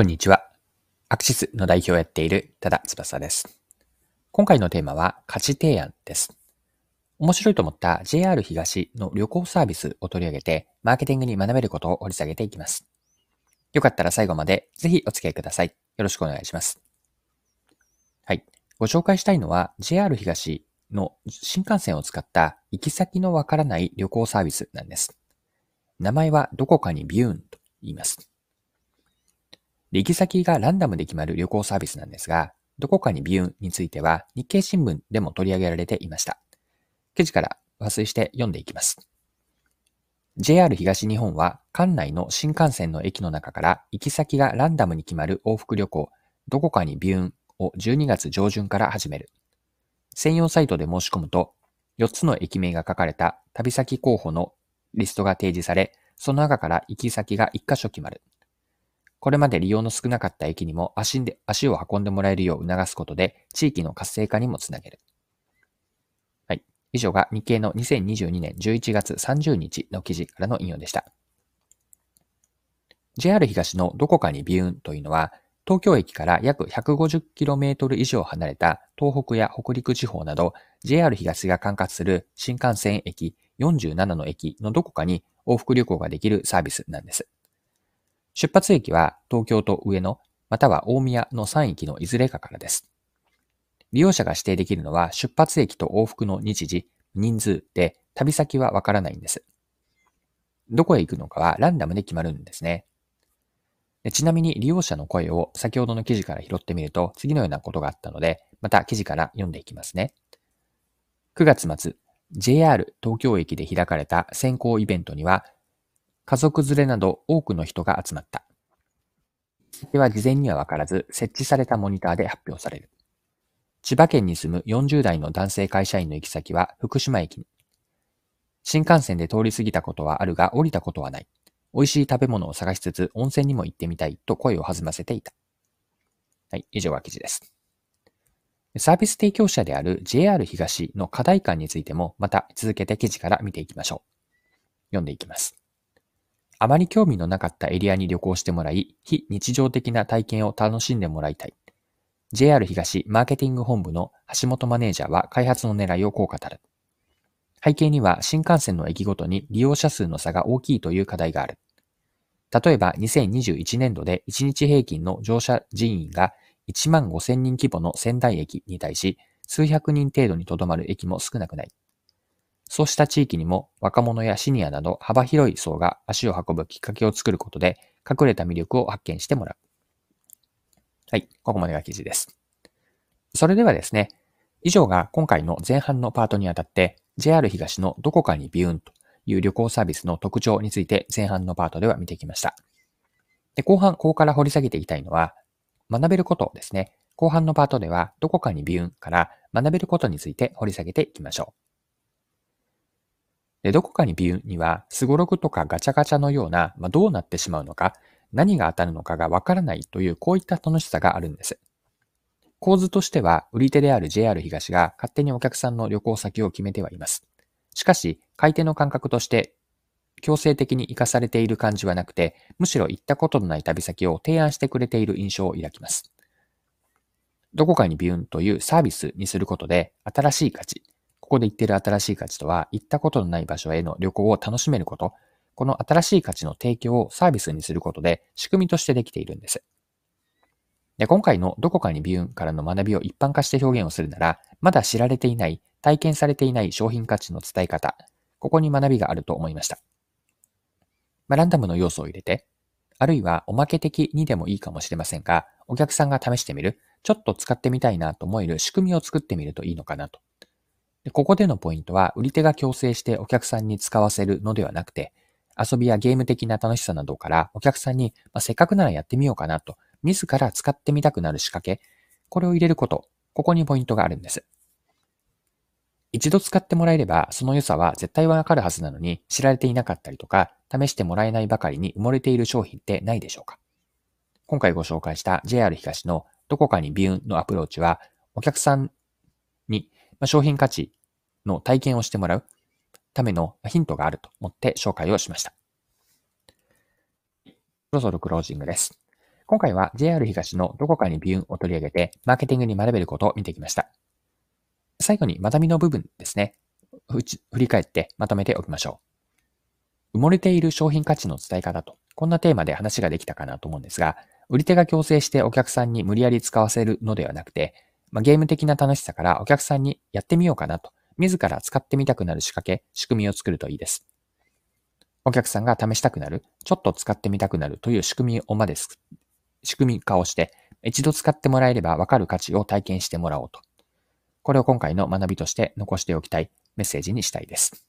こんにちは。アクシスの代表をやっている多田翼です。今回のテーマは価値提案です。面白いと思った JR 東の旅行サービスを取り上げて、マーケティングに学べることを掘り下げていきます。よかったら最後までぜひお付き合いください。よろしくお願いします。はい。ご紹介したいのは JR 東の新幹線を使った行き先のわからない旅行サービスなんです。名前はどこかにビューンと言います。行き先がランダムで決まる旅行サービスなんですが、どこかにビューンについては日経新聞でも取り上げられていました。記事から抜粋して読んでいきます。JR 東日本は、管内の新幹線の駅の中から行き先がランダムに決まる往復旅行、どこかにビューンを12月上旬から始める。専用サイトで申し込むと、4つの駅名が書かれた旅先候補のリストが提示され、その中から行き先が1箇所決まる。これまで利用の少なかった駅にも足で足を運んでもらえるよう促すことで、地域の活性化にもつなげる。はい。以上が日経の2022年11月30日の記事からの引用でした。JR 東のどこかにビューンというのは、東京駅から約 150km 以上離れた東北や北陸地方など JR 東が管轄する新幹線駅47の駅のどこかに往復旅行ができるサービスなんです。出発駅は東京と上野、または大宮の3駅のいずれかからです。利用者が指定できるのは出発駅と往復の日時、人数で旅先はわからないんです。どこへ行くのかはランダムで決まるんですね。ちなみに利用者の声を先ほどの記事から拾ってみると次のようなことがあったので、また記事から読んでいきますね。9月末、JR 東京駅で開かれた先行イベントには家族連れなど多くの人が集まった。では事前にはわからず、設置されたモニターで発表される。千葉県に住む40代の男性会社員の行き先は福島駅に。新幹線で通り過ぎたことはあるが降りたことはない。美味しい食べ物を探しつつ温泉にも行ってみたいと声を弾ませていた。はい、以上が記事です。サービス提供者である JR 東の課題感についてもまた続けて記事から見ていきましょう。読んでいきます。あまり興味のなかったエリアに旅行してもらい、非日常的な体験を楽しんでもらいたい。JR 東マーケティング本部の橋本マネージャーは開発の狙いをこう語る。背景には新幹線の駅ごとに利用者数の差が大きいという課題がある。例えば2021年度で1日平均の乗車人員が1万5000人規模の仙台駅に対し数百人程度にとどまる駅も少なくない。そうした地域にも若者やシニアなど幅広い層が足を運ぶきっかけを作ることで隠れた魅力を発見してもらう。はい、ここまでが記事です。それではですね、以上が今回の前半のパートにあたって JR 東のどこかにビューンという旅行サービスの特徴について前半のパートでは見てきました。で後半、ここから掘り下げていきたいのは学べることですね。後半のパートではどこかにビューンから学べることについて掘り下げていきましょう。で、どこかにビューには、スゴログとかガチャガチャのような、まあ、どうなってしまうのか、何が当たるのかがわからないという、こういった楽しさがあるんです。構図としては、売り手である JR 東が勝手にお客さんの旅行先を決めてはいます。しかし、買い手の感覚として、強制的に活かされている感じはなくて、むしろ行ったことのない旅先を提案してくれている印象を抱きます。どこかにビューンというサービスにすることで、新しい価値、ここで言ってる新しい価値とは、行ったことのない場所への旅行を楽しめること、この新しい価値の提供をサービスにすることで仕組みとしてできているんです。で今回のどこかにビューンからの学びを一般化して表現をするなら、まだ知られていない、体験されていない商品価値の伝え方、ここに学びがあると思いました。まあ、ランダムの要素を入れて、あるいはおまけ的にでもいいかもしれませんが、お客さんが試してみる、ちょっと使ってみたいなと思える仕組みを作ってみるといいのかなとでここでのポイントは、売り手が強制してお客さんに使わせるのではなくて、遊びやゲーム的な楽しさなどからお客さんに、まあ、せっかくならやってみようかなと、自ら使ってみたくなる仕掛け、これを入れること、ここにポイントがあるんです。一度使ってもらえれば、その良さは絶対わかるはずなのに、知られていなかったりとか、試してもらえないばかりに埋もれている商品ってないでしょうか今回ご紹介した JR 東のどこかにビューンのアプローチは、お客さんに商品価値の体験をしてもらうためのヒントがあると思って紹介をしました。そろそろクロージングです。今回は JR 東のどこかにビューンを取り上げて、マーケティングに学べることを見てきました。最後に学びの部分ですね。振り返ってまとめておきましょう。埋もれている商品価値の伝え方と、こんなテーマで話ができたかなと思うんですが、売り手が強制してお客さんに無理やり使わせるのではなくて、まあ、ゲーム的な楽しさからお客さんにやってみようかなと、自ら使ってみたくなる仕掛け、仕組みを作るといいです。お客さんが試したくなる、ちょっと使ってみたくなるという仕組みをまです、仕組み化をして、一度使ってもらえればわかる価値を体験してもらおうと。これを今回の学びとして残しておきたいメッセージにしたいです。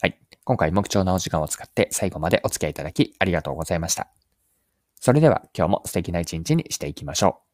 はい。今回も貴重なお時間を使って最後までお付き合いいただきありがとうございました。それでは今日も素敵な一日にしていきましょう。